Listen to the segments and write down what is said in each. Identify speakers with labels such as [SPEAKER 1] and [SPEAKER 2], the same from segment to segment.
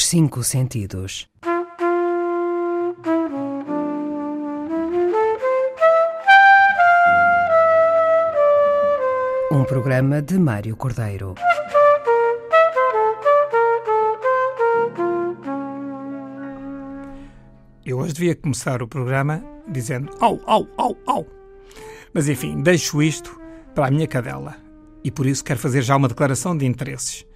[SPEAKER 1] Os cinco sentidos. Um programa de Mário Cordeiro.
[SPEAKER 2] Eu hoje devia começar o programa dizendo au, au, au, au. Mas enfim, deixo isto para a minha cadela. E por isso quero fazer já uma declaração de interesses.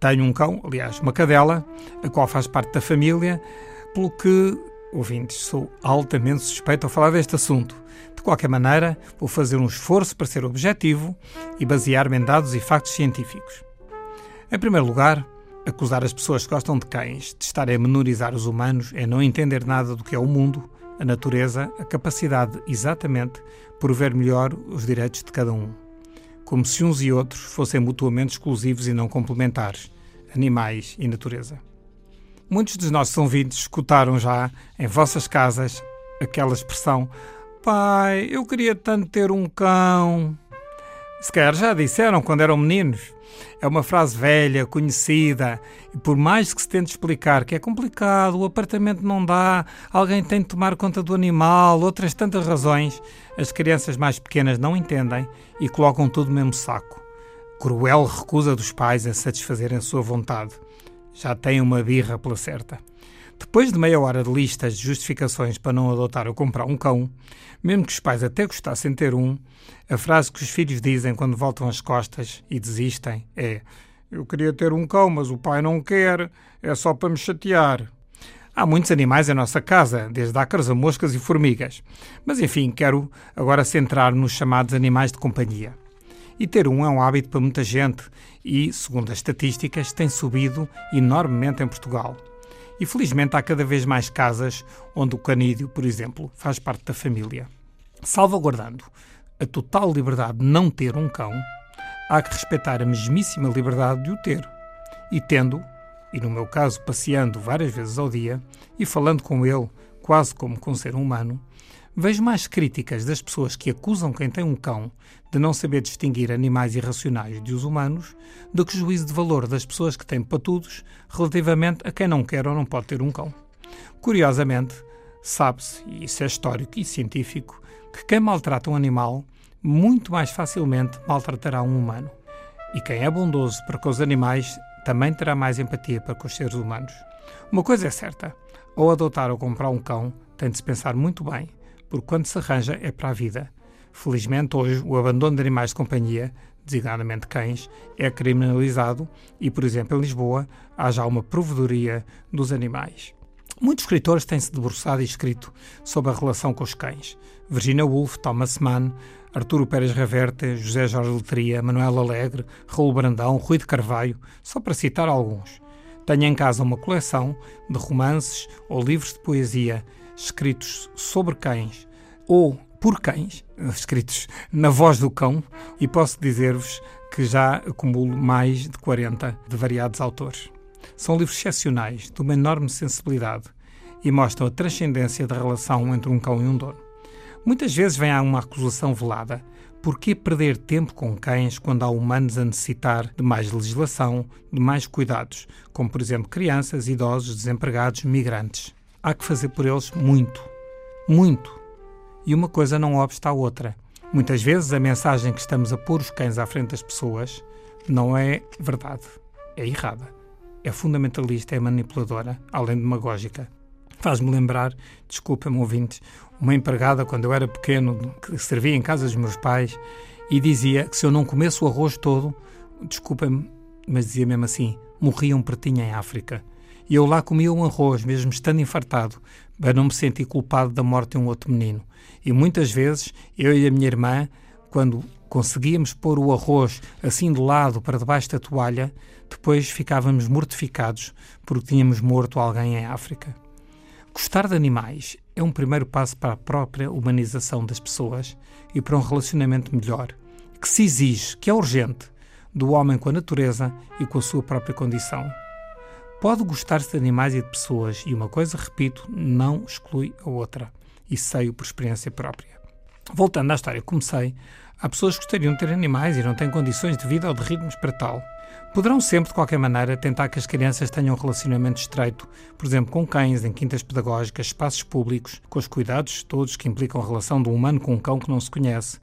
[SPEAKER 2] Tenho um cão, aliás, uma cadela, a qual faz parte da família, pelo que, ouvintes, sou altamente suspeito a falar deste assunto. De qualquer maneira, vou fazer um esforço para ser objetivo e basear-me em dados e factos científicos. Em primeiro lugar, acusar as pessoas que gostam de cães de estarem a menorizar os humanos é não entender nada do que é o mundo, a natureza, a capacidade, exatamente, por ver melhor os direitos de cada um. Como se uns e outros fossem mutuamente exclusivos e não complementares, animais e natureza. Muitos dos nossos ouvintes escutaram já, em vossas casas, aquela expressão: Pai, eu queria tanto ter um cão. Se calhar já disseram quando eram meninos. É uma frase velha, conhecida, e por mais que se tente explicar que é complicado, o apartamento não dá, alguém tem de tomar conta do animal, outras tantas razões, as crianças mais pequenas não entendem e colocam tudo no mesmo saco. Cruel recusa dos pais a satisfazerem a sua vontade. Já têm uma birra pela certa. Depois de meia hora de listas de justificações para não adotar ou comprar um cão, mesmo que os pais até gostassem de ter um, a frase que os filhos dizem quando voltam as costas e desistem é: Eu queria ter um cão, mas o pai não quer, é só para me chatear. Há muitos animais em nossa casa, desde ácaros a moscas e formigas. Mas enfim, quero agora centrar nos chamados animais de companhia. E ter um é um hábito para muita gente e, segundo as estatísticas, tem subido enormemente em Portugal. E felizmente há cada vez mais casas onde o canídeo, por exemplo, faz parte da família. Salvaguardando a total liberdade de não ter um cão, há que respeitar a mesmíssima liberdade de o ter. E tendo, e no meu caso passeando várias vezes ao dia e falando com ele quase como com um ser humano, vejo mais críticas das pessoas que acusam quem tem um cão de não saber distinguir animais irracionais de os humanos do que juízo de valor das pessoas que têm patudos relativamente a quem não quer ou não pode ter um cão. Curiosamente, sabe-se, e isso é histórico e científico, que quem maltrata um animal muito mais facilmente maltratará um humano. E quem é bondoso para com os animais também terá mais empatia para com os seres humanos. Uma coisa é certa: ao adotar ou comprar um cão, tem de se pensar muito bem, porque quando se arranja é para a vida. Felizmente, hoje, o abandono de animais de companhia, designadamente cães, é criminalizado e, por exemplo, em Lisboa, há já uma provedoria dos animais. Muitos escritores têm-se debruçado e escrito sobre a relação com os cães. Virginia Woolf, Thomas Mann, Arturo Pérez Reverte, José Jorge Letria, Manuel Alegre, Raul Brandão, Rui de Carvalho, só para citar alguns. Tenho em casa uma coleção de romances ou livros de poesia escritos sobre cães ou por cães, escritos na voz do cão, e posso dizer-vos que já acumulo mais de 40 de variados autores. São livros excepcionais, de uma enorme sensibilidade e mostram a transcendência da relação entre um cão e um dono. Muitas vezes vem a uma acusação velada. Por que perder tempo com cães quando há humanos a necessitar de mais legislação, de mais cuidados, como por exemplo crianças, idosos, desempregados, migrantes? Há que fazer por eles muito. Muito. E uma coisa não obsta à outra. Muitas vezes a mensagem que estamos a pôr os cães à frente das pessoas não é verdade. É errada. É fundamentalista, é manipuladora, além de demagógica. Faz-me lembrar, desculpem-me ouvintes, uma empregada quando eu era pequeno, que servia em casa dos meus pais, e dizia que se eu não comesse o arroz todo, desculpem-me, mas dizia mesmo assim, morria um pretinho em África. E eu lá comia um arroz, mesmo estando infartado, para não me sentir culpado da morte de um outro menino. E muitas vezes, eu e a minha irmã, quando conseguíamos pôr o arroz assim de lado para debaixo da toalha, depois ficávamos mortificados porque tínhamos morto alguém em África. Gostar de animais é um primeiro passo para a própria humanização das pessoas e para um relacionamento melhor, que se exige, que é urgente, do homem com a natureza e com a sua própria condição. Pode gostar-se de animais e de pessoas, e uma coisa, repito, não exclui a outra. E sei-o por experiência própria. Voltando à história que comecei, há pessoas que gostariam de ter animais e não têm condições de vida ou de ritmos para tal. Poderão sempre, de qualquer maneira, tentar que as crianças tenham um relacionamento estreito, por exemplo, com cães, em quintas pedagógicas, espaços públicos, com os cuidados todos que implicam a relação de um humano com um cão que não se conhece.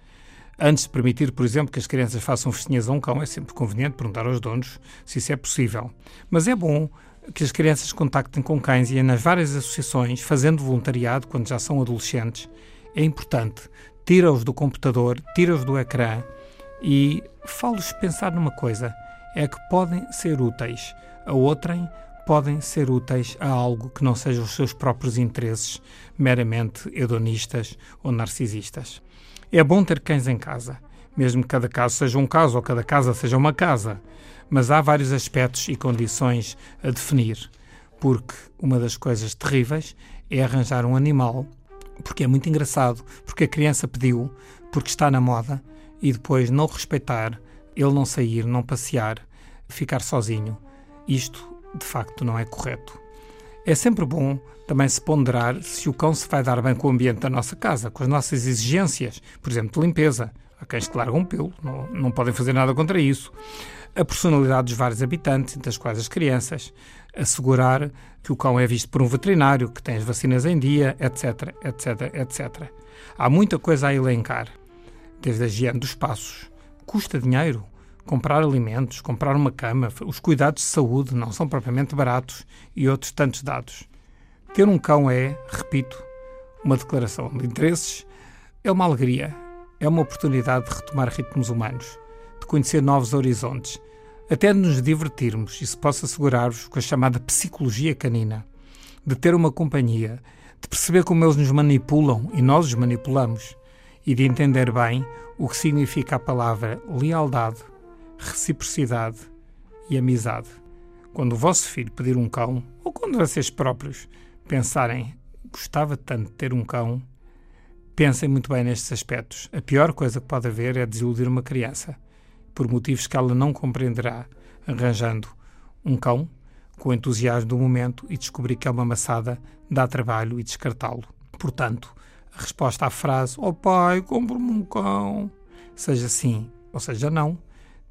[SPEAKER 2] Antes de permitir, por exemplo, que as crianças façam festinhas a um cão, é sempre conveniente perguntar aos donos se isso é possível. Mas é bom que as crianças contactem com cães e nas várias associações, fazendo voluntariado quando já são adolescentes. É importante. Tira-os do computador, tira-os do ecrã e falo-os pensar numa coisa é que podem ser úteis a outrem, podem ser úteis a algo que não seja os seus próprios interesses meramente hedonistas ou narcisistas. É bom ter cães em casa, mesmo que cada caso seja um caso ou cada casa seja uma casa, mas há vários aspectos e condições a definir, porque uma das coisas terríveis é arranjar um animal, porque é muito engraçado, porque a criança pediu, porque está na moda, e depois não respeitar, ele não sair, não passear, ficar sozinho. Isto, de facto, não é correto. É sempre bom também se ponderar se o cão se vai dar bem com o ambiente da nossa casa, com as nossas exigências, por exemplo, de limpeza. Há cães que largam pelo, não, não podem fazer nada contra isso. A personalidade dos vários habitantes, entre as quais as crianças. Assegurar que o cão é visto por um veterinário, que tem as vacinas em dia, etc, etc, etc. Há muita coisa a elencar, desde a higiene dos passos. Custa dinheiro, comprar alimentos, comprar uma cama, os cuidados de saúde não são propriamente baratos e outros tantos dados. Ter um cão é, repito, uma declaração de interesses, é uma alegria, é uma oportunidade de retomar ritmos humanos, de conhecer novos horizontes, até de nos divertirmos, e se posso assegurar-vos, com a chamada psicologia canina, de ter uma companhia, de perceber como eles nos manipulam e nós os manipulamos, e de entender bem o que significa a palavra lealdade, reciprocidade e amizade. Quando o vosso filho pedir um cão, ou quando vocês próprios pensarem gostava tanto de ter um cão, pensem muito bem nestes aspectos. A pior coisa que pode haver é desiludir uma criança, por motivos que ela não compreenderá, arranjando um cão com o entusiasmo do momento e descobrir que é uma maçada, dá trabalho e descartá-lo. Portanto, a resposta à frase "Oh pai, compre-me um cão", seja sim ou seja não,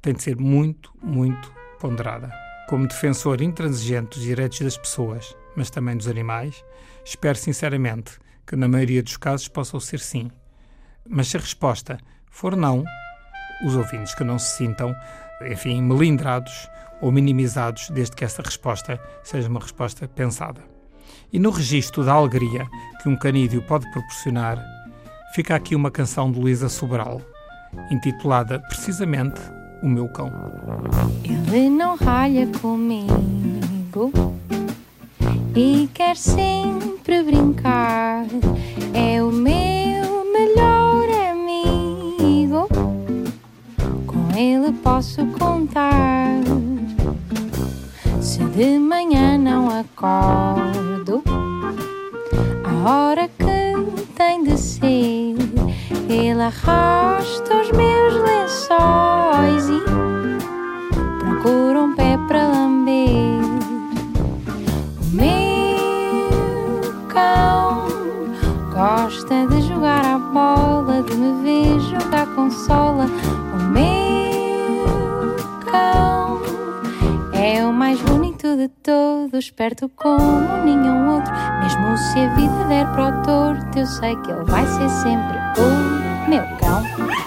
[SPEAKER 2] tem de ser muito, muito ponderada. Como defensor intransigente dos direitos das pessoas, mas também dos animais, espero sinceramente que na maioria dos casos possam ser sim. Mas se a resposta for não, os ouvintes que não se sintam, enfim, melindrados ou minimizados desde que essa resposta seja uma resposta pensada. E no registro da alegria que um canídeo pode proporcionar, fica aqui uma canção de Luísa Sobral, intitulada precisamente o meu cão.
[SPEAKER 3] Ele não ralha comigo e quer sempre brincar. É o meu melhor amigo, com ele posso contar. Se de manhã não acordo, a hora que tem de ser, ele arrasta os meus lençóis e procura um todos, perto como nenhum outro. Mesmo se a vida der para o torto, eu sei que ele vai ser sempre o meu cão.